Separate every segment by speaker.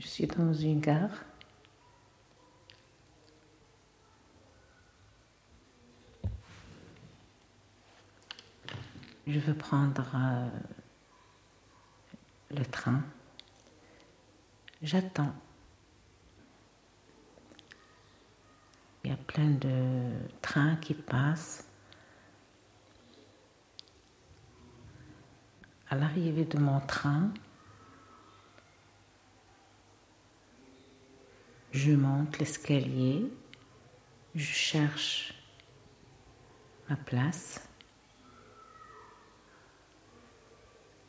Speaker 1: Je suis dans une gare. Je veux prendre euh, le train. J'attends. Il y a plein de trains qui passent. À l'arrivée de mon train, je monte l'escalier, je cherche ma place.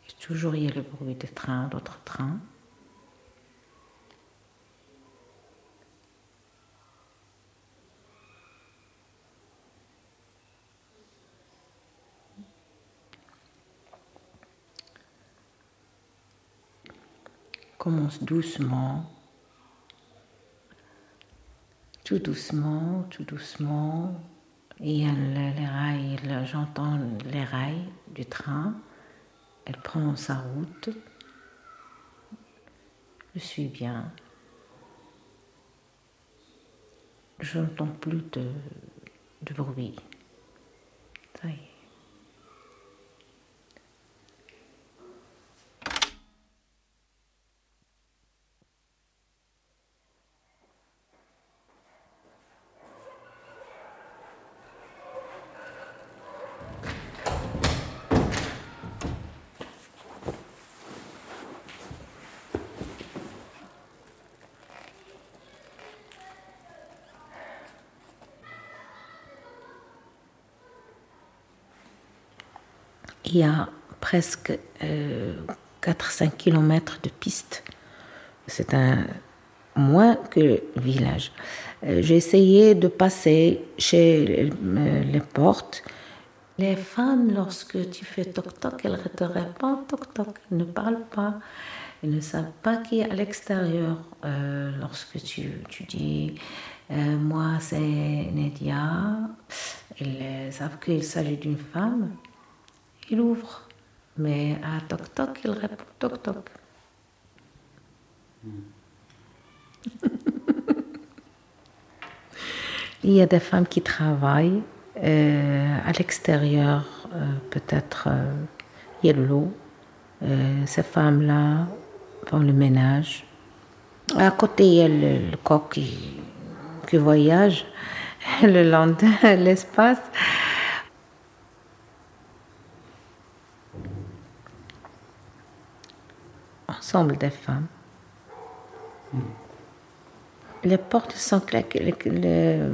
Speaker 1: Et toujours il y a le bruit des trains, d'autres trains. commence doucement, tout doucement, tout doucement. Et les rails, j'entends les rails du train. Elle prend sa route. Je suis bien. Je n'entends plus de, bruit. Il y a presque 4-5 km de piste. C'est un moins que village. Euh, j'ai essayé de passer chez euh, les portes. Les femmes, lorsque tu fais toc-toc, elles ne te répondent toc-toc, elles ne parlent pas. Elles ne savent pas qui est à l'extérieur. Euh, lorsque tu, tu dis Moi, c'est Nedia, elles savent qu'il s'agit d'une femme il ouvre. Mais à toc toc, il répond toc toc. il y a des femmes qui travaillent euh, à l'extérieur, euh, peut-être euh, il y a de l'eau. ces femmes-là font le ménage. À côté, il y a le, coq qui, voyage le de l'espace. Des femmes. Les portes sont claquées,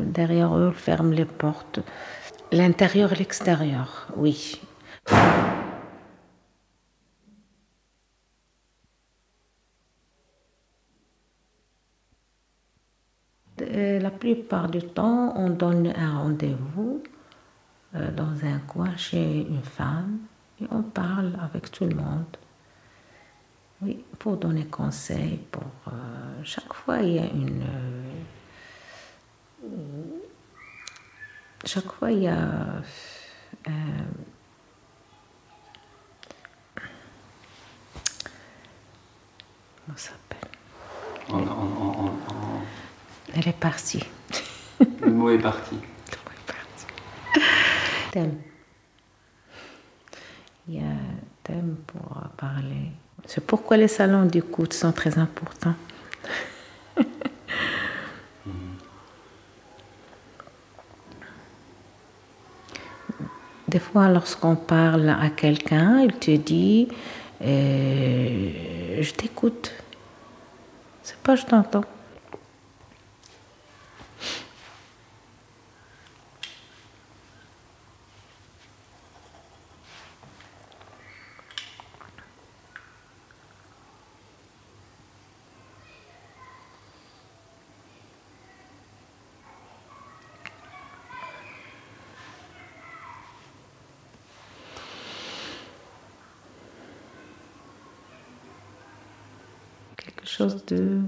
Speaker 1: derrière eux, ferment les portes. L'intérieur et l'extérieur, oui. la plupart du temps, on donne un rendez-vous euh, dans un coin chez une femme et on parle avec tout le monde. Pour donner conseil, pour euh, chaque fois il y a une. Euh, chaque fois il y a. Euh, comment ça s'appelle? Elle est partie.
Speaker 2: Le mot est parti. Le
Speaker 1: mot est parti. Thème. Il y a un thème pour parler. C'est pourquoi les salons d'écoute sont très importants. Des fois, lorsqu'on parle à quelqu'un, il te dit euh, Je t'écoute. C'est pas je t'entends. Chose de...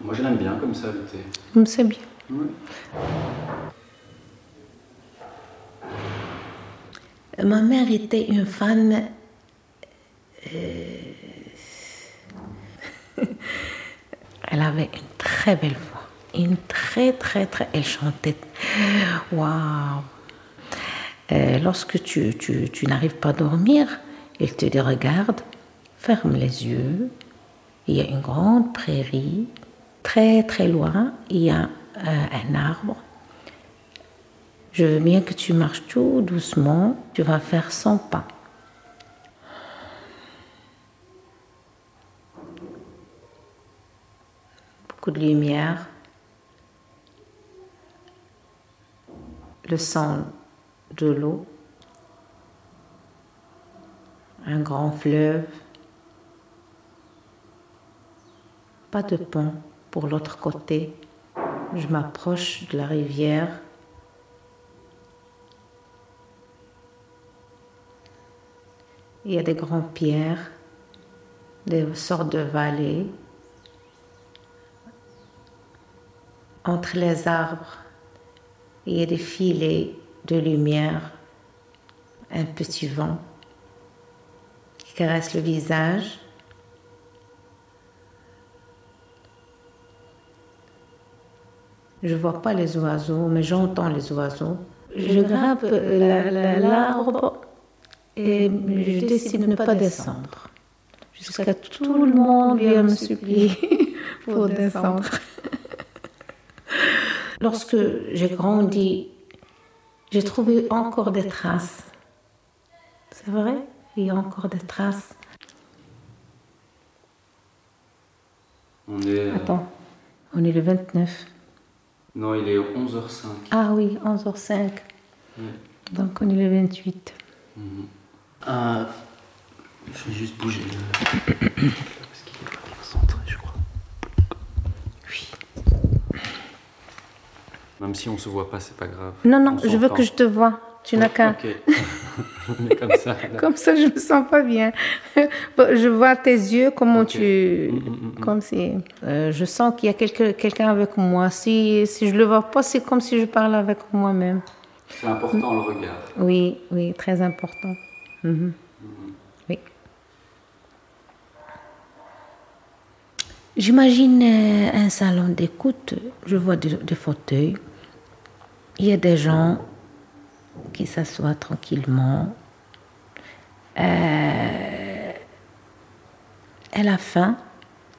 Speaker 2: Moi je l'aime bien comme ça le thé.
Speaker 1: C'est bien. Ma mère était une femme. euh, Elle avait une très belle voix. Une très, très, très. Elle chantait. Waouh! Euh, lorsque tu, tu- tu n'arrives pas à dormir, elle te dit Regarde, ferme les yeux. Il y a une grande prairie. Très, très loin, il y a euh, un arbre. Je veux bien que tu marches tout doucement. Tu vas faire 100 pas. Beaucoup de lumière. Le son de l'eau. Un grand fleuve. Pas de pont pour l'autre côté. Je m'approche de la rivière. Il y a des grandes pierres, des sortes de vallées. Entre les arbres, il y a des filets de lumière, un petit vent qui caresse le visage. Je vois pas les oiseaux, mais j'entends les oiseaux. Je grimpe la- la- l'arbre et je décide de ne pas descendre. Jusqu'à tout le monde vient me supplier pour descendre. Lorsque j'ai grandi, j'ai trouvé encore des traces. C'est vrai, il y a encore des traces.
Speaker 2: On est. euh,
Speaker 1: Attends, on est le 29.
Speaker 2: Non, il est 11h05.
Speaker 1: Ah oui, 11h05.
Speaker 2: Ouais.
Speaker 1: Donc on est le 28.
Speaker 2: Euh, je vais juste bouger le. Parce qu'il est pas bien centré, je crois.
Speaker 1: Oui.
Speaker 2: Même si on se voit pas, c'est pas grave.
Speaker 1: Non, non,
Speaker 2: On
Speaker 1: je veux que je te vois. Tu n'as qu'à.
Speaker 2: Ok. On est comme ça. là.
Speaker 1: Comme ça, je me sens pas bien. Je vois tes yeux, comment tu.
Speaker 2: Mm, mm, mm.
Speaker 1: Comme si. Euh, je sens qu'il y a quelque- quelqu'un avec moi. Si, si je le vois pas, c'est comme si je parle avec moi-même.
Speaker 2: C'est important le regard.
Speaker 1: Oui, oui, très important. Mhm. Oui. J'imagine euh, un salon d'écoute. Je vois des, des fauteuils. Il y a des gens qui s'assoient tranquillement. Euh, à la fin,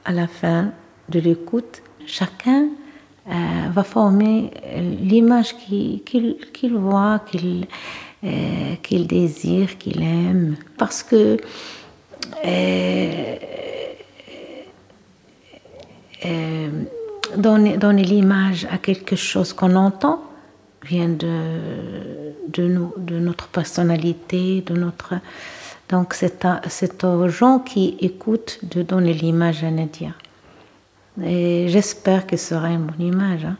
Speaker 1: à la fin de l'écoute, chacun euh, va former euh, l'image qu'il voit, qu'il désire, qu'il aime. Parce que donner l'image à quelque chose qu'on entend vient de, de, notre personnalité, de notre... Donc c'est aux gens qui écoutent de donner l'image à Nadia. Et j'espère que ce sera une bonne image. hein.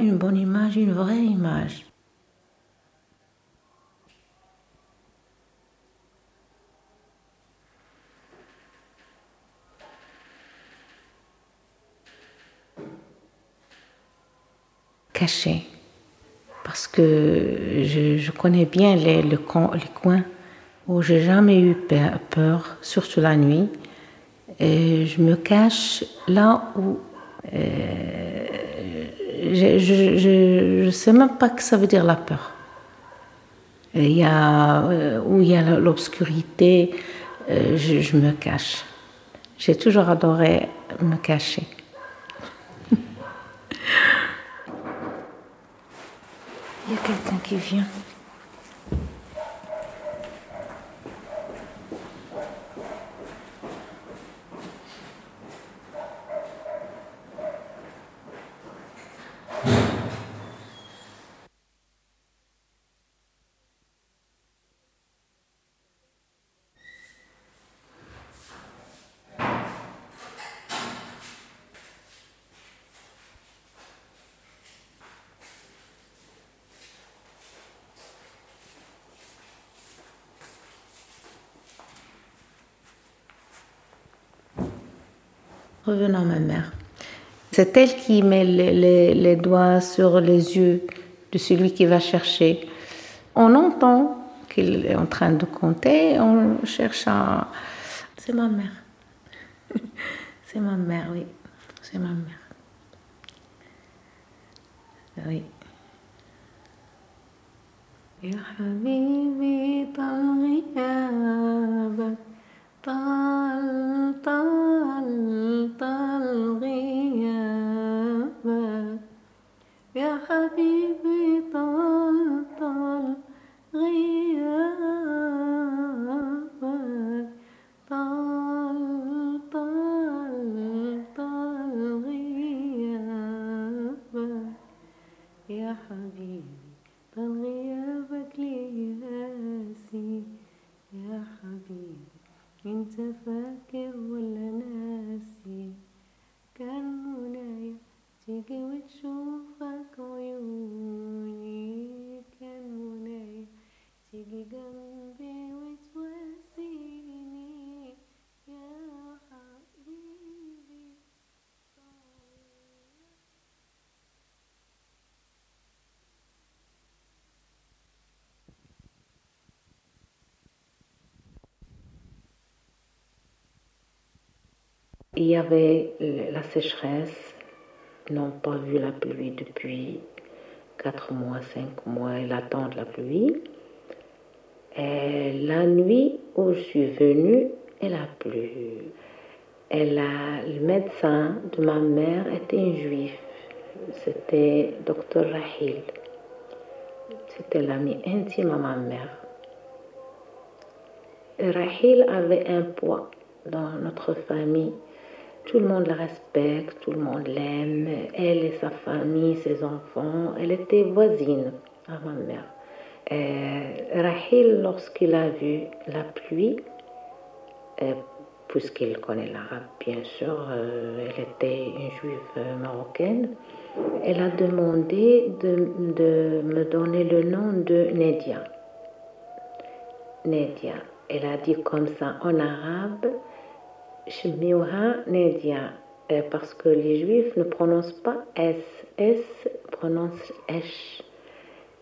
Speaker 1: Une bonne image, une vraie image. Caché. Parce que je, connais bien les, les coins où j'ai jamais eu pe- peur, surtout la nuit. Et je me cache là où euh, je ne sais même pas que ça veut dire la peur. Il y a, euh, où il y a l'obscurité, euh, je me cache. J'ai toujours adoré me cacher. Il y a quelqu'un qui vient. Revenons à ma mère. C'est elle qui met les, les, doigts sur les yeux de celui qui va chercher. On entend qu'il est en train de compter, on cherche à... C'est ma mère. C'est ma mère, oui. C'est ma mère. Oui. يا حبيبي طال غيابك طال طال طال غيابك. يا حبيبي Il y avait la sécheresse, n'ont pas vu la pluie depuis 4 mois, 5 mois, elle attend la pluie. Et la nuit où je suis venue, elle a plu. Le médecin de ma mère était un juif. C'était docteur Rahil. C'était l'ami intime à ma mère. Rahil avait un poids dans notre famille. Tout le monde la respecte, tout le monde l'aime. Elle et sa famille, ses enfants. Elle était voisine à ma mère. Et Rahil, lorsqu'il a vu la pluie, euh, puisqu'il connaît l'arabe, bien sûr, euh, elle était une juive marocaine, elle a demandé de, de me donner le nom de Nedia. Nedia. Elle a dit comme ça en arabe, Shmiuha Nedia, euh, parce que les juifs ne prononcent pas S, S prononce H.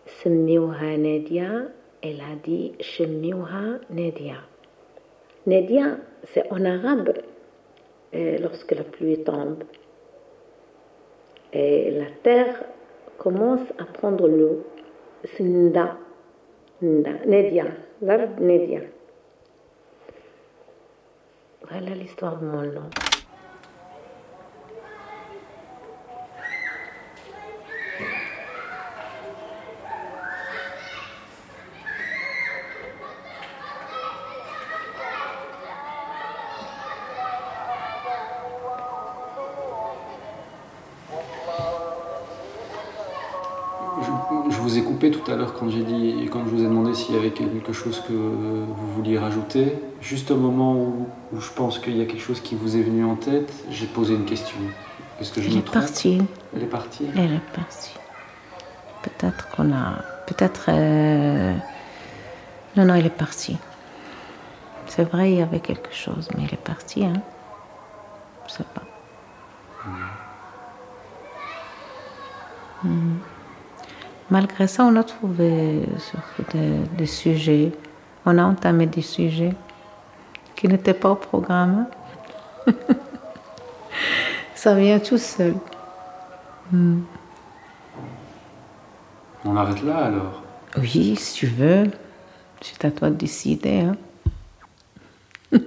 Speaker 1: Shmiuha Nedia, elle a dit Shmiuha Nedia. Nedia, c'est en arabe euh, lorsque la pluie tombe. Et la terre commence à prendre l'eau. C'est Nda, Nedia, l'arabe Nedia. Voilà l'histoire de mon nom.
Speaker 2: Vous ai coupé tout à l'heure quand j'ai dit, quand je vous ai demandé s'il y avait quelque chose que vous vouliez rajouter. Juste au moment où, où je pense qu'il y a quelque chose qui vous est venu en tête, j'ai posé une question. Est-ce que je
Speaker 1: Elle
Speaker 2: me
Speaker 1: est
Speaker 2: trompe
Speaker 1: partie.
Speaker 2: Elle est partie.
Speaker 1: Elle est partie. Peut-être qu'on a. Peut-être. euh, Non, non, elle est partie. C'est vrai, il y avait quelque chose, mais elle est partie, hein. Je sais pas. Mhm. Malgré ça, on a trouvé des, des sujets. On a entamé des sujets qui n'étaient pas au programme. ça vient tout seul. Mhm.
Speaker 2: On arrête là alors.
Speaker 1: Oui, si tu veux. C'est à toi de décider. Hein.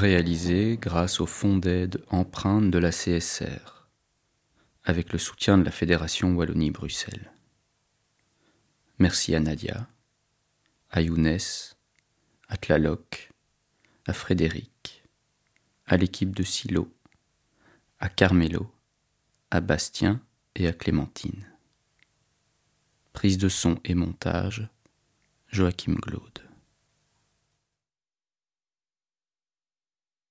Speaker 2: réalisé grâce au fonds d'aide empreinte de la CSR, avec le soutien de la Fédération Wallonie-Bruxelles. Merci à Nadia, à Younes, à Tlaloc, à Frédéric, à l'équipe de Silo, à Carmelo, à Bastien et à Clémentine. Prise de son et montage, Joachim Glaude.